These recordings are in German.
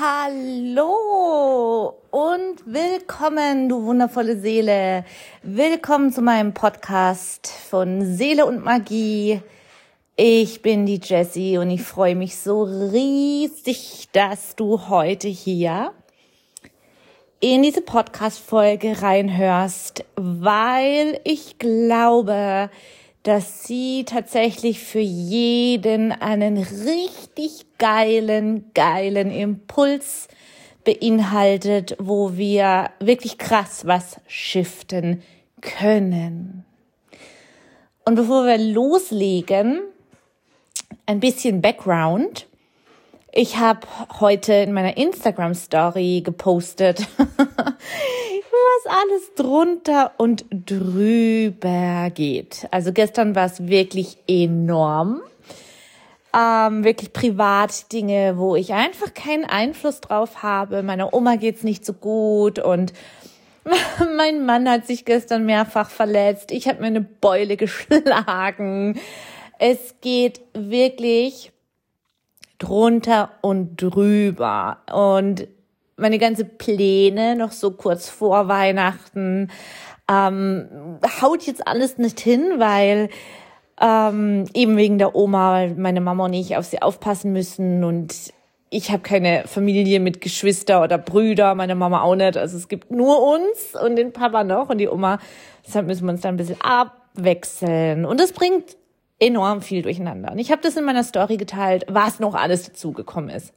Hallo und willkommen, du wundervolle Seele. Willkommen zu meinem Podcast von Seele und Magie. Ich bin die Jessie und ich freue mich so riesig, dass du heute hier in diese Podcast-Folge reinhörst, weil ich glaube, dass sie tatsächlich für jeden einen richtig geilen, geilen Impuls beinhaltet, wo wir wirklich krass was shiften können. Und bevor wir loslegen, ein bisschen Background. Ich habe heute in meiner Instagram Story gepostet, was alles drunter und drüber geht. Also gestern war es wirklich enorm. Ähm, wirklich privat Dinge, wo ich einfach keinen Einfluss drauf habe. Meiner Oma geht's nicht so gut und mein Mann hat sich gestern mehrfach verletzt. Ich habe mir eine Beule geschlagen. Es geht wirklich drunter und drüber. Und meine ganze Pläne noch so kurz vor Weihnachten ähm, haut jetzt alles nicht hin, weil ähm, eben wegen der Oma, meine Mama und ich auf sie aufpassen müssen und ich habe keine Familie mit Geschwister oder Brüder, meine Mama auch nicht. Also es gibt nur uns und den Papa noch und die Oma. Deshalb müssen wir uns da ein bisschen abwechseln. Und das bringt enorm viel durcheinander. Und ich habe das in meiner Story geteilt, was noch alles dazugekommen ist.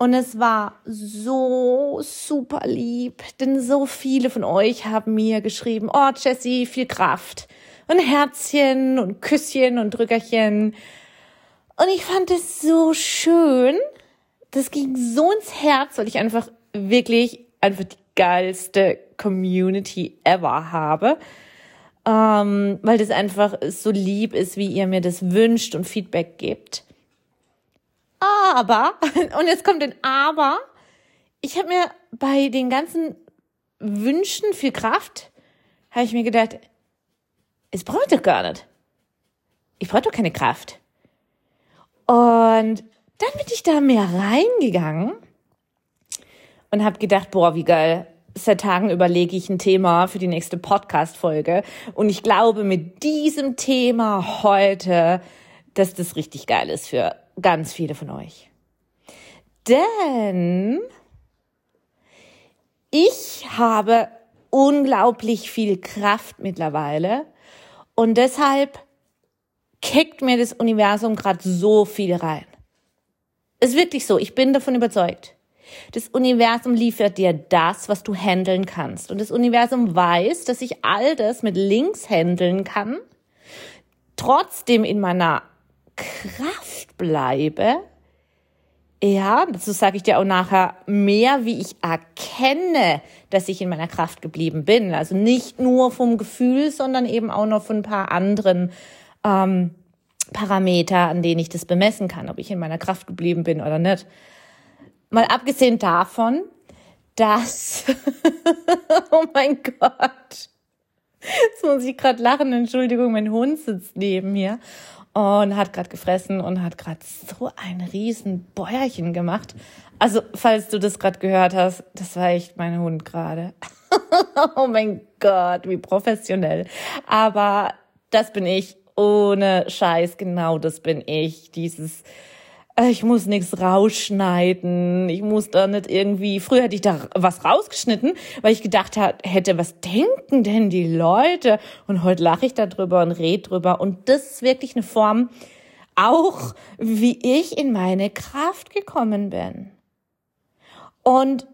Und es war so super lieb, denn so viele von euch haben mir geschrieben, oh Jessie, viel Kraft. Und Herzchen und Küsschen und Drückerchen. Und ich fand es so schön. Das ging so ins Herz, weil ich einfach wirklich einfach die geilste Community ever habe. Ähm, weil das einfach so lieb ist, wie ihr mir das wünscht und Feedback gebt. Aber, und jetzt kommt ein Aber, ich habe mir bei den ganzen Wünschen viel Kraft, habe ich mir gedacht, es braucht doch gar nicht. Ich brauche doch keine Kraft. Und dann bin ich da mehr reingegangen und habe gedacht, boah, wie geil. Seit Tagen überlege ich ein Thema für die nächste Podcast-Folge. Und ich glaube, mit diesem Thema heute, dass das richtig geil ist für ganz viele von euch. Denn ich habe unglaublich viel Kraft mittlerweile und deshalb kickt mir das Universum gerade so viel rein. Ist wirklich so, ich bin davon überzeugt. Das Universum liefert dir das, was du handeln kannst. Und das Universum weiß, dass ich all das mit links handeln kann, trotzdem in meiner Kraft bleibe, ja, dazu sage ich dir auch nachher mehr, wie ich erkenne, dass ich in meiner Kraft geblieben bin. Also nicht nur vom Gefühl, sondern eben auch noch von ein paar anderen ähm, Parameter, an denen ich das bemessen kann, ob ich in meiner Kraft geblieben bin oder nicht. Mal abgesehen davon, dass, oh mein Gott, jetzt muss ich gerade lachen, Entschuldigung, mein Hund sitzt neben mir und hat gerade gefressen und hat gerade so ein riesen Bäuerchen gemacht. Also, falls du das gerade gehört hast, das war echt mein Hund gerade. oh mein Gott, wie professionell. Aber das bin ich ohne Scheiß, genau das bin ich. Dieses ich muss nichts rausschneiden, ich muss da nicht irgendwie, früher hätte ich da was rausgeschnitten, weil ich gedacht hätte, was denken denn die Leute? Und heute lache ich darüber und rede drüber. Und das ist wirklich eine Form, auch wie ich in meine Kraft gekommen bin. Und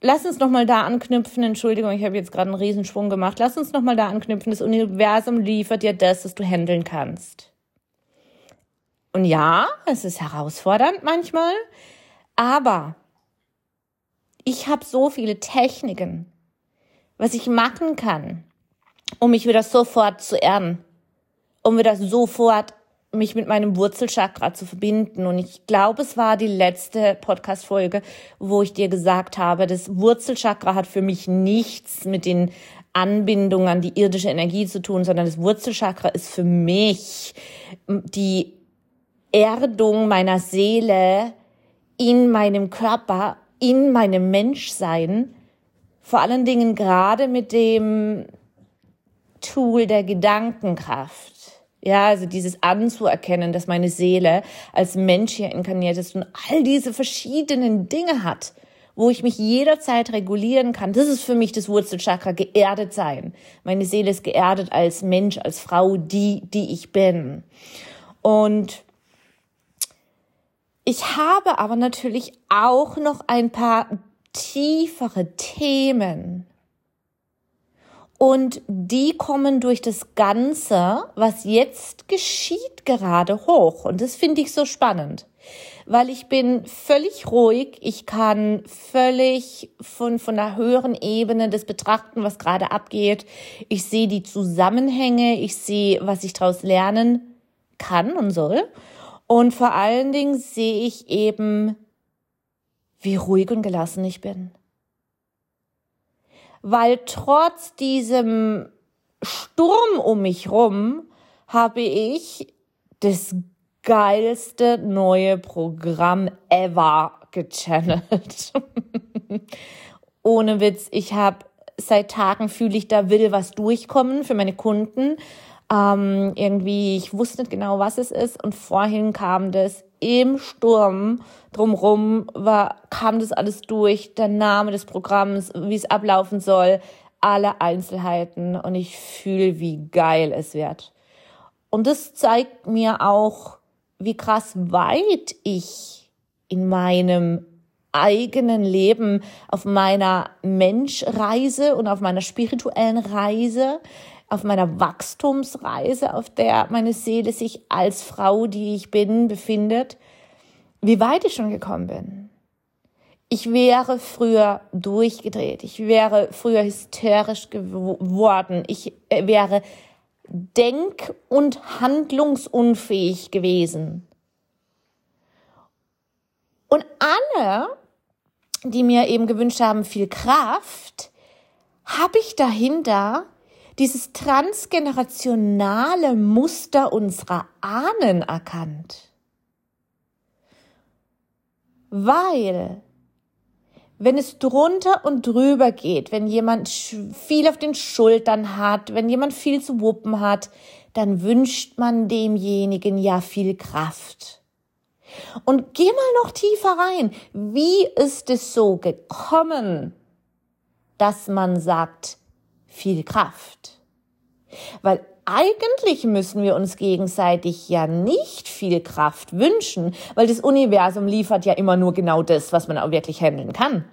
lass uns nochmal da anknüpfen. Entschuldigung, ich habe jetzt gerade einen Riesensprung gemacht. Lass uns nochmal da anknüpfen. Das Universum liefert dir das, was du handeln kannst. Und ja, es ist herausfordernd manchmal, aber ich habe so viele Techniken, was ich machen kann, um mich wieder sofort zu erden, um wieder sofort mich mit meinem Wurzelchakra zu verbinden. Und ich glaube, es war die letzte Podcast-Folge, wo ich dir gesagt habe, das Wurzelchakra hat für mich nichts mit den Anbindungen an die irdische Energie zu tun, sondern das Wurzelchakra ist für mich die Erdung meiner Seele in meinem Körper, in meinem Menschsein, vor allen Dingen gerade mit dem Tool der Gedankenkraft. Ja, also dieses anzuerkennen, dass meine Seele als Mensch hier inkarniert ist und all diese verschiedenen Dinge hat, wo ich mich jederzeit regulieren kann. Das ist für mich das Wurzelchakra, geerdet sein. Meine Seele ist geerdet als Mensch, als Frau, die, die ich bin. Und ich habe aber natürlich auch noch ein paar tiefere Themen, und die kommen durch das Ganze, was jetzt geschieht, gerade hoch. Und das finde ich so spannend, weil ich bin völlig ruhig. Ich kann völlig von, von der höheren Ebene das betrachten, was gerade abgeht. Ich sehe die Zusammenhänge. Ich sehe, was ich daraus lernen kann und soll. Und vor allen Dingen sehe ich eben, wie ruhig und gelassen ich bin weil trotz diesem Sturm um mich rum habe ich das geilste neue Programm ever gechannelt. Ohne Witz, ich habe seit Tagen fühle ich, da will was durchkommen für meine Kunden. Ähm, irgendwie, ich wusste nicht genau, was es ist. Und vorhin kam das im Sturm drumrum, war, kam das alles durch, der Name des Programms, wie es ablaufen soll, alle Einzelheiten. Und ich fühle, wie geil es wird. Und das zeigt mir auch, wie krass weit ich in meinem eigenen Leben auf meiner Menschreise und auf meiner spirituellen Reise auf meiner Wachstumsreise, auf der meine Seele sich als Frau, die ich bin, befindet, wie weit ich schon gekommen bin. Ich wäre früher durchgedreht. Ich wäre früher hysterisch geworden. Ich äh, wäre denk- und handlungsunfähig gewesen. Und alle, die mir eben gewünscht haben, viel Kraft, habe ich dahinter dieses transgenerationale Muster unserer Ahnen erkannt. Weil, wenn es drunter und drüber geht, wenn jemand viel auf den Schultern hat, wenn jemand viel zu wuppen hat, dann wünscht man demjenigen ja viel Kraft. Und geh mal noch tiefer rein. Wie ist es so gekommen, dass man sagt, viel Kraft. Weil eigentlich müssen wir uns gegenseitig ja nicht viel Kraft wünschen, weil das Universum liefert ja immer nur genau das, was man auch wirklich handeln kann.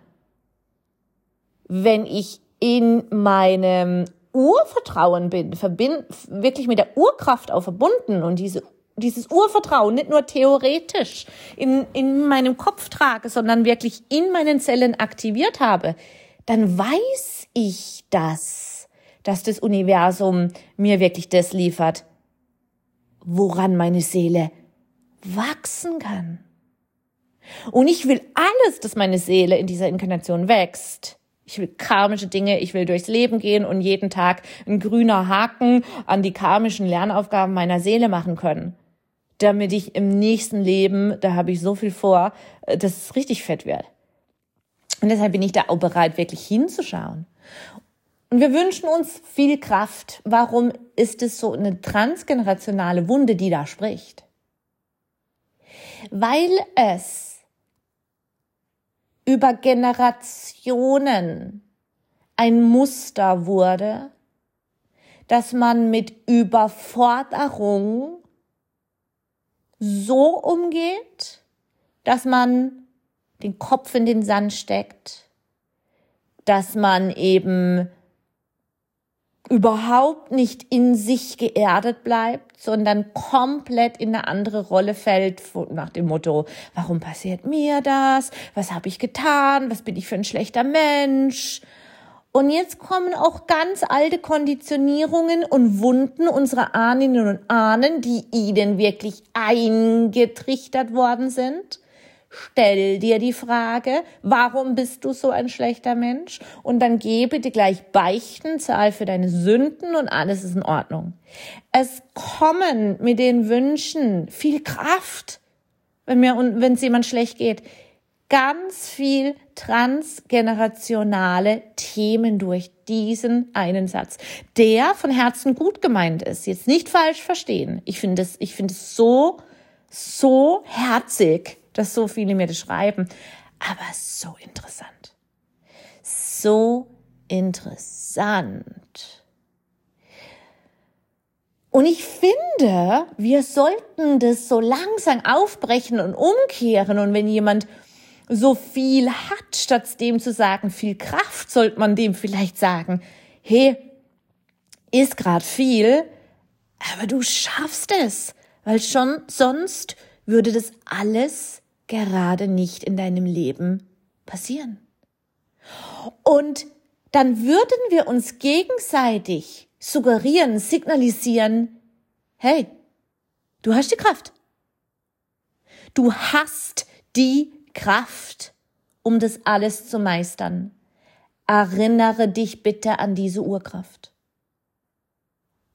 Wenn ich in meinem Urvertrauen bin, verbind, wirklich mit der Urkraft auch verbunden und diese, dieses Urvertrauen nicht nur theoretisch in, in meinem Kopf trage, sondern wirklich in meinen Zellen aktiviert habe, dann weiß ich das dass das Universum mir wirklich das liefert, woran meine Seele wachsen kann. Und ich will alles, dass meine Seele in dieser Inkarnation wächst. Ich will karmische Dinge, ich will durchs Leben gehen und jeden Tag ein grüner Haken an die karmischen Lernaufgaben meiner Seele machen können. Damit ich im nächsten Leben, da habe ich so viel vor, dass es richtig fett wird. Und deshalb bin ich da auch bereit, wirklich hinzuschauen. Und wir wünschen uns viel Kraft. Warum ist es so eine transgenerationale Wunde, die da spricht? Weil es über Generationen ein Muster wurde, dass man mit Überforderung so umgeht, dass man den Kopf in den Sand steckt, dass man eben überhaupt nicht in sich geerdet bleibt, sondern komplett in eine andere Rolle fällt, nach dem Motto, warum passiert mir das? Was habe ich getan? Was bin ich für ein schlechter Mensch? Und jetzt kommen auch ganz alte Konditionierungen und Wunden unserer Ahnen und Ahnen, die ihnen wirklich eingetrichtert worden sind Stell dir die Frage, warum bist du so ein schlechter Mensch? Und dann gebe dir gleich Beichten, zahl für deine Sünden und alles ist in Ordnung. Es kommen mit den Wünschen viel Kraft, wenn mir, wenn es jemand schlecht geht. ganz viel transgenerationale Themen durch diesen einen Satz, der von Herzen gut gemeint ist. Jetzt nicht falsch verstehen. Ich finde es, ich finde es so, so herzig, dass so viele mir das schreiben. Aber so interessant. So interessant. Und ich finde, wir sollten das so langsam aufbrechen und umkehren. Und wenn jemand so viel hat, statt dem zu sagen, viel Kraft, sollte man dem vielleicht sagen, hey, ist grad viel, aber du schaffst es, weil schon sonst würde das alles gerade nicht in deinem Leben passieren. Und dann würden wir uns gegenseitig suggerieren, signalisieren, hey, du hast die Kraft. Du hast die Kraft, um das alles zu meistern. Erinnere dich bitte an diese Urkraft.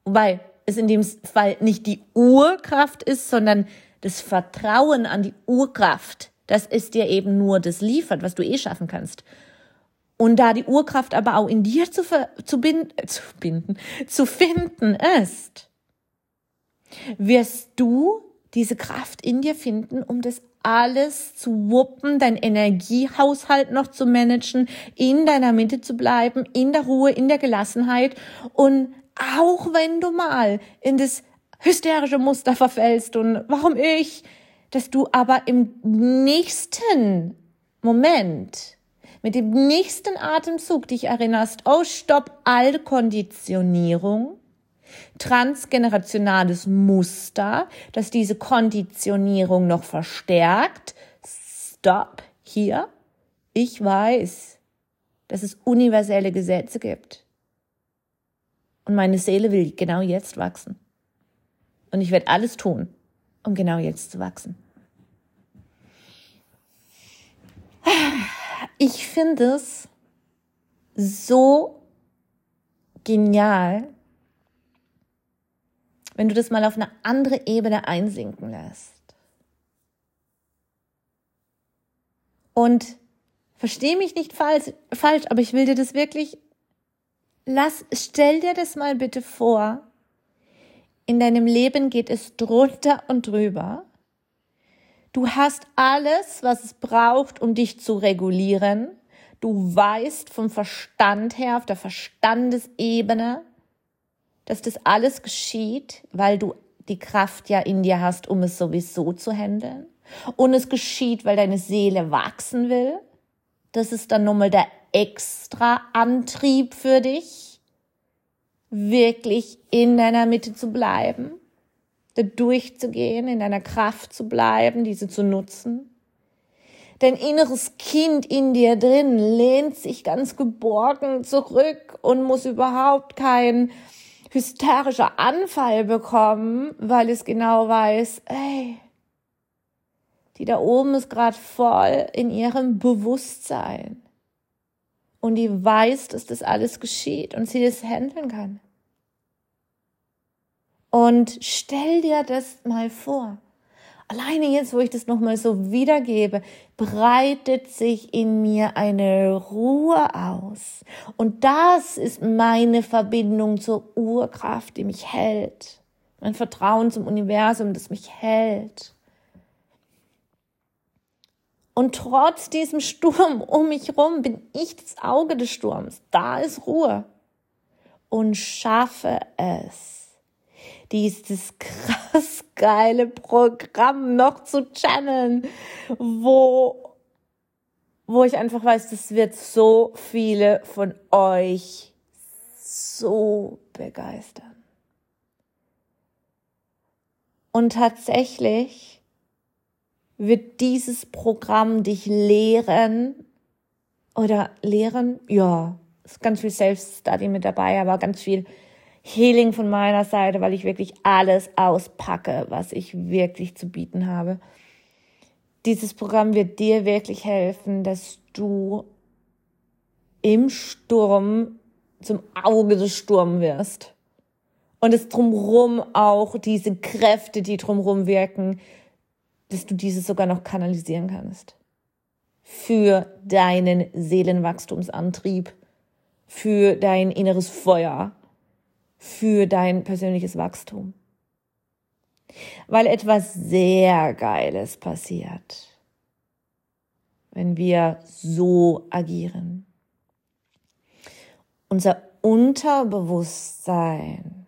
Wobei es in dem Fall nicht die Urkraft ist, sondern das Vertrauen an die Urkraft, das ist dir eben nur das liefert, was du eh schaffen kannst. Und da die Urkraft aber auch in dir zu, zu, binden, zu binden, zu finden ist, wirst du diese Kraft in dir finden, um das alles zu wuppen, dein Energiehaushalt noch zu managen, in deiner Mitte zu bleiben, in der Ruhe, in der Gelassenheit und auch wenn du mal in das hysterische Muster verfällst und warum ich, dass du aber im nächsten Moment mit dem nächsten Atemzug dich erinnerst, oh stopp, alte Konditionierung, transgenerationales Muster, das diese Konditionierung noch verstärkt. Stopp, hier. Ich weiß, dass es universelle Gesetze gibt. Und meine Seele will genau jetzt wachsen. Und ich werde alles tun, um genau jetzt zu wachsen. Ich finde es so genial, wenn du das mal auf eine andere Ebene einsinken lässt. Und verstehe mich nicht falsch, falsch, aber ich will dir das wirklich, lass, stell dir das mal bitte vor. In deinem Leben geht es drunter und drüber. Du hast alles, was es braucht, um dich zu regulieren. Du weißt vom Verstand her, auf der Verstandesebene, dass das alles geschieht, weil du die Kraft ja in dir hast, um es sowieso zu handeln. Und es geschieht, weil deine Seele wachsen will. Das ist dann nochmal der extra Antrieb für dich, wirklich in deiner Mitte zu bleiben da durchzugehen, in deiner Kraft zu bleiben, diese zu nutzen. Dein inneres Kind in dir drin lehnt sich ganz geborgen zurück und muss überhaupt kein hysterischer Anfall bekommen, weil es genau weiß, ey, die da oben ist gerade voll in ihrem Bewusstsein. Und die weiß, dass das alles geschieht und sie das handeln kann. Und stell dir das mal vor. Alleine jetzt, wo ich das nochmal so wiedergebe, breitet sich in mir eine Ruhe aus. Und das ist meine Verbindung zur Urkraft, die mich hält. Mein Vertrauen zum Universum, das mich hält. Und trotz diesem Sturm um mich rum bin ich das Auge des Sturms. Da ist Ruhe. Und schaffe es dieses krass geile Programm noch zu channeln, wo, wo ich einfach weiß, das wird so viele von euch so begeistern. Und tatsächlich wird dieses Programm dich lehren oder lehren, ja, ist ganz viel Self-Study mit dabei, aber ganz viel Healing von meiner Seite, weil ich wirklich alles auspacke, was ich wirklich zu bieten habe. Dieses Programm wird dir wirklich helfen, dass du im Sturm zum Auge des Sturms wirst. Und es drumherum auch diese Kräfte, die drumherum wirken, dass du diese sogar noch kanalisieren kannst. für deinen Seelenwachstumsantrieb, für dein inneres Feuer, für dein persönliches Wachstum. Weil etwas sehr Geiles passiert, wenn wir so agieren. Unser Unterbewusstsein,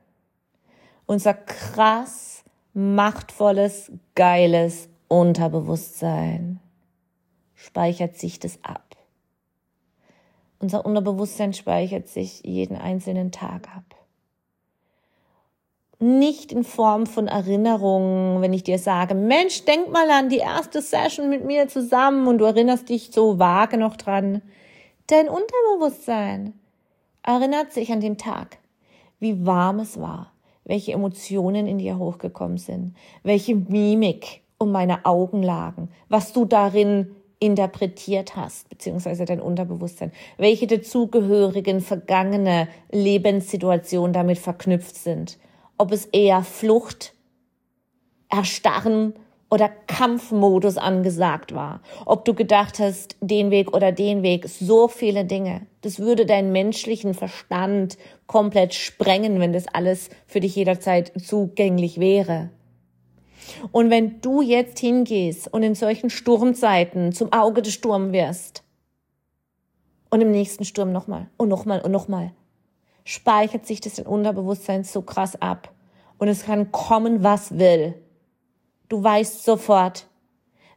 unser krass machtvolles, geiles Unterbewusstsein speichert sich das ab. Unser Unterbewusstsein speichert sich jeden einzelnen Tag ab. Nicht in Form von Erinnerungen, wenn ich dir sage, Mensch, denk mal an die erste Session mit mir zusammen und du erinnerst dich so vage noch dran. Dein Unterbewusstsein erinnert sich an den Tag, wie warm es war, welche Emotionen in dir hochgekommen sind, welche Mimik um meine Augen lagen, was du darin interpretiert hast, beziehungsweise dein Unterbewusstsein, welche dazugehörigen vergangene Lebenssituationen damit verknüpft sind, ob es eher Flucht, Erstarren oder Kampfmodus angesagt war, ob du gedacht hast, den Weg oder den Weg, so viele Dinge. Das würde deinen menschlichen Verstand komplett sprengen, wenn das alles für dich jederzeit zugänglich wäre. Und wenn du jetzt hingehst und in solchen Sturmzeiten zum Auge des Sturms wirst und im nächsten Sturm nochmal und nochmal und nochmal, speichert sich das in Unterbewusstsein so krass ab. Und es kann kommen, was will. Du weißt sofort,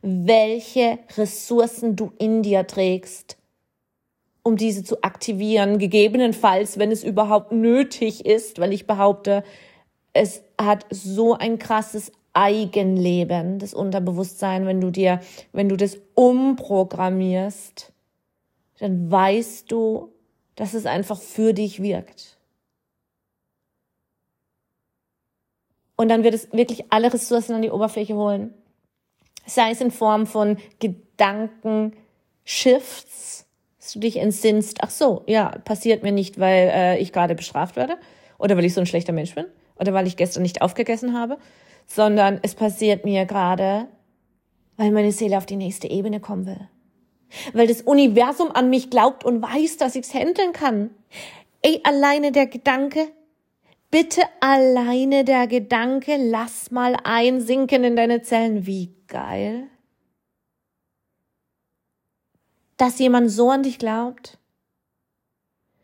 welche Ressourcen du in dir trägst, um diese zu aktivieren, gegebenenfalls, wenn es überhaupt nötig ist, weil ich behaupte, es hat so ein krasses Eigenleben, das Unterbewusstsein, wenn du dir, wenn du das umprogrammierst, dann weißt du, dass es einfach für dich wirkt. Und dann wird es wirklich alle Ressourcen an die Oberfläche holen. Sei es in Form von Gedankenshifts, dass du dich entsinnst, ach so, ja, passiert mir nicht, weil äh, ich gerade bestraft werde oder weil ich so ein schlechter Mensch bin oder weil ich gestern nicht aufgegessen habe, sondern es passiert mir gerade, weil meine Seele auf die nächste Ebene kommen will. Weil das Universum an mich glaubt und weiß, dass ich es handeln kann. Ey, alleine der Gedanke, bitte alleine der Gedanke, lass mal einsinken in deine Zellen. Wie geil. Dass jemand so an dich glaubt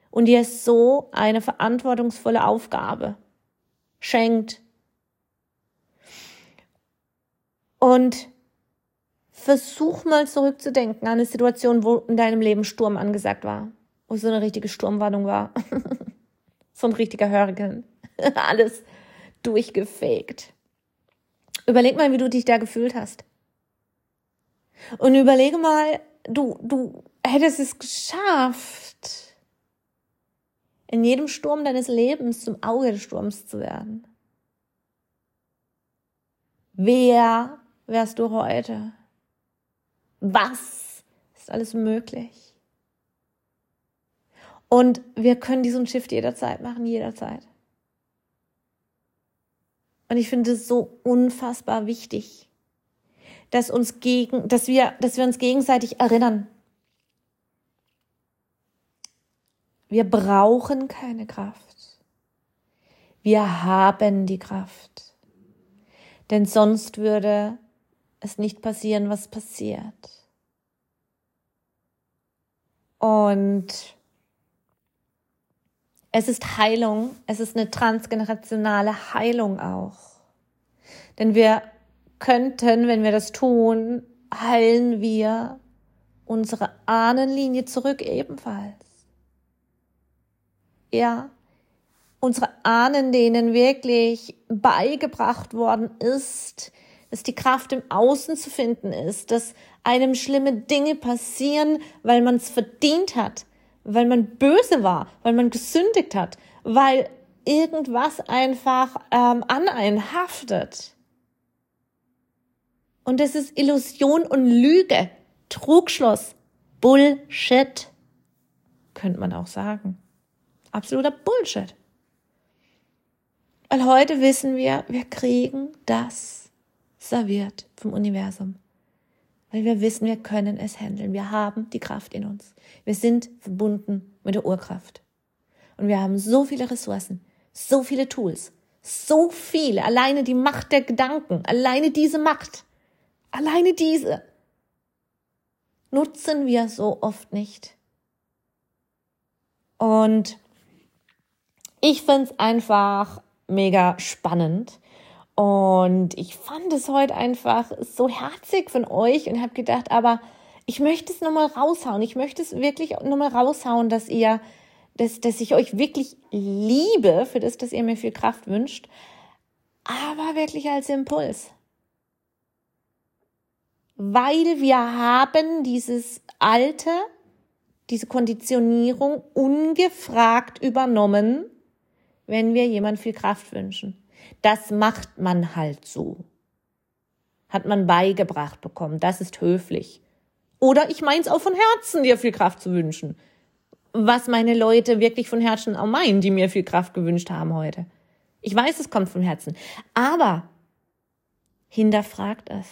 und dir so eine verantwortungsvolle Aufgabe schenkt Und versuch mal zurückzudenken an eine Situation, wo in deinem Leben Sturm angesagt war. Wo so eine richtige Sturmwarnung war. so ein richtiger Hurrikan. Alles durchgefegt. Überleg mal, wie du dich da gefühlt hast. Und überlege mal, du, du hättest es geschafft, in jedem Sturm deines Lebens zum Auge des Sturms zu werden. Wer wärst du heute? Was ist alles möglich? Und wir können diesen Shift jederzeit machen, jederzeit. Und ich finde es so unfassbar wichtig, dass uns gegen, dass wir, dass wir uns gegenseitig erinnern. Wir brauchen keine Kraft. Wir haben die Kraft. Denn sonst würde es nicht passieren, was passiert. Und es ist Heilung, es ist eine transgenerationale Heilung auch. Denn wir könnten, wenn wir das tun, heilen wir unsere Ahnenlinie zurück ebenfalls. Ja, unsere Ahnen, denen wirklich beigebracht worden ist, dass die Kraft im Außen zu finden ist, dass einem schlimme Dinge passieren, weil man es verdient hat, weil man böse war, weil man gesündigt hat, weil irgendwas einfach ähm, an einen haftet. Und es ist Illusion und Lüge, Trugschluss, Bullshit, könnte man auch sagen. Absoluter Bullshit. Weil heute wissen wir, wir kriegen das serviert vom Universum. Weil wir wissen, wir können es handeln. Wir haben die Kraft in uns. Wir sind verbunden mit der Urkraft. Und wir haben so viele Ressourcen, so viele Tools, so viele, alleine die Macht der Gedanken, alleine diese Macht, alleine diese nutzen wir so oft nicht. Und ich finde es einfach mega spannend. Und ich fand es heute einfach so herzig von euch und habe gedacht, aber ich möchte es nochmal raushauen. Ich möchte es wirklich nochmal raushauen, dass ihr, dass, dass ich euch wirklich liebe für das, dass ihr mir viel Kraft wünscht, aber wirklich als Impuls. Weil wir haben dieses alte, diese Konditionierung ungefragt übernommen, wenn wir jemand viel Kraft wünschen. Das macht man halt so. Hat man beigebracht bekommen. Das ist höflich. Oder ich meins auch von Herzen, dir viel Kraft zu wünschen. Was meine Leute wirklich von Herzen auch meinen, die mir viel Kraft gewünscht haben heute. Ich weiß, es kommt vom Herzen. Aber hinterfragt es.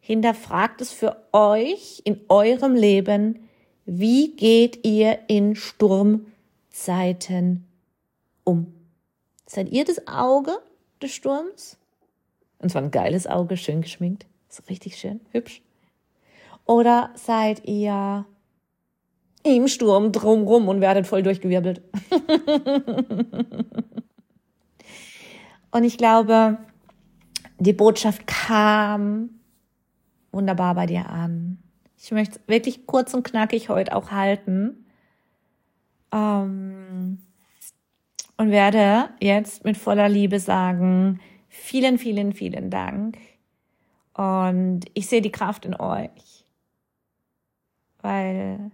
Hinterfragt es für euch in eurem Leben. Wie geht ihr in Sturmzeiten um? Seid ihr das Auge des Sturms? Und zwar ein geiles Auge, schön geschminkt. So richtig schön, hübsch. Oder seid ihr im Sturm drumrum und werdet voll durchgewirbelt? und ich glaube, die Botschaft kam wunderbar bei dir an. Ich möchte es wirklich kurz und knackig heute auch halten. Ähm, und werde jetzt mit voller Liebe sagen, vielen, vielen, vielen Dank. Und ich sehe die Kraft in euch, weil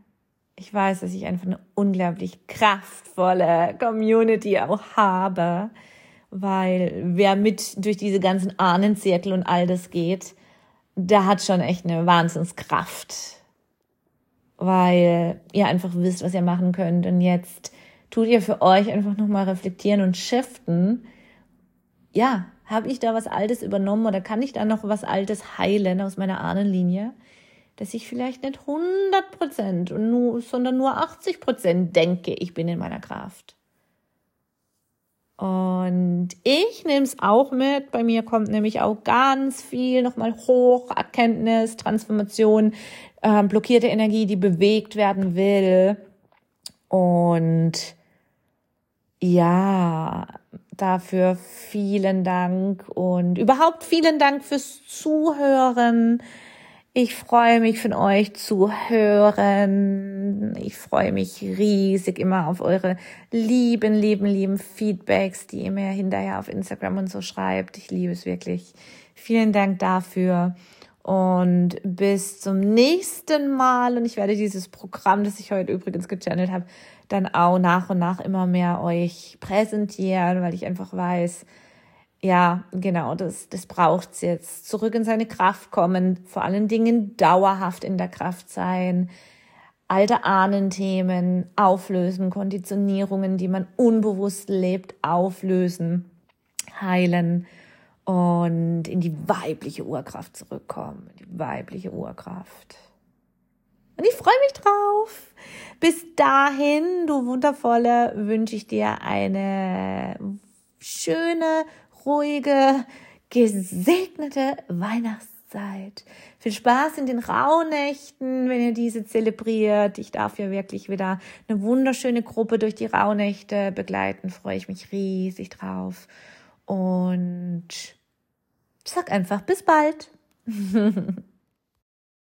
ich weiß, dass ich einfach eine unglaublich kraftvolle Community auch habe, weil wer mit durch diese ganzen Ahnenzirkel und all das geht, der hat schon echt eine Wahnsinnskraft, weil ihr einfach wisst, was ihr machen könnt. Und jetzt tut ihr für euch einfach nochmal reflektieren und shiften. Ja, habe ich da was Altes übernommen oder kann ich da noch was Altes heilen aus meiner Ahnenlinie? Dass ich vielleicht nicht 100 Prozent, sondern nur 80 Prozent denke, ich bin in meiner Kraft. Und ich nehme es auch mit. Bei mir kommt nämlich auch ganz viel nochmal hoch, Erkenntnis, Transformation, äh, blockierte Energie, die bewegt werden will. Und ja, dafür vielen Dank und überhaupt vielen Dank fürs Zuhören. Ich freue mich von euch zu hören. Ich freue mich riesig immer auf eure lieben, lieben, lieben Feedbacks, die ihr mir hinterher auf Instagram und so schreibt. Ich liebe es wirklich. Vielen Dank dafür. Und bis zum nächsten Mal. Und ich werde dieses Programm, das ich heute übrigens gechannelt habe, dann auch nach und nach immer mehr euch präsentieren, weil ich einfach weiß, ja, genau, das, das braucht's jetzt. Zurück in seine Kraft kommen, vor allen Dingen dauerhaft in der Kraft sein, alte Ahnenthemen auflösen, Konditionierungen, die man unbewusst lebt, auflösen, heilen und in die weibliche Urkraft zurückkommen, die weibliche Urkraft. Und ich freue mich drauf. Bis dahin, du Wundervolle, wünsche ich dir eine schöne, ruhige, gesegnete Weihnachtszeit. Viel Spaß in den Rauhnächten, wenn ihr diese zelebriert. Ich darf ja wirklich wieder eine wunderschöne Gruppe durch die Rauhnächte begleiten. Freue ich mich riesig drauf. Und sag einfach bis bald.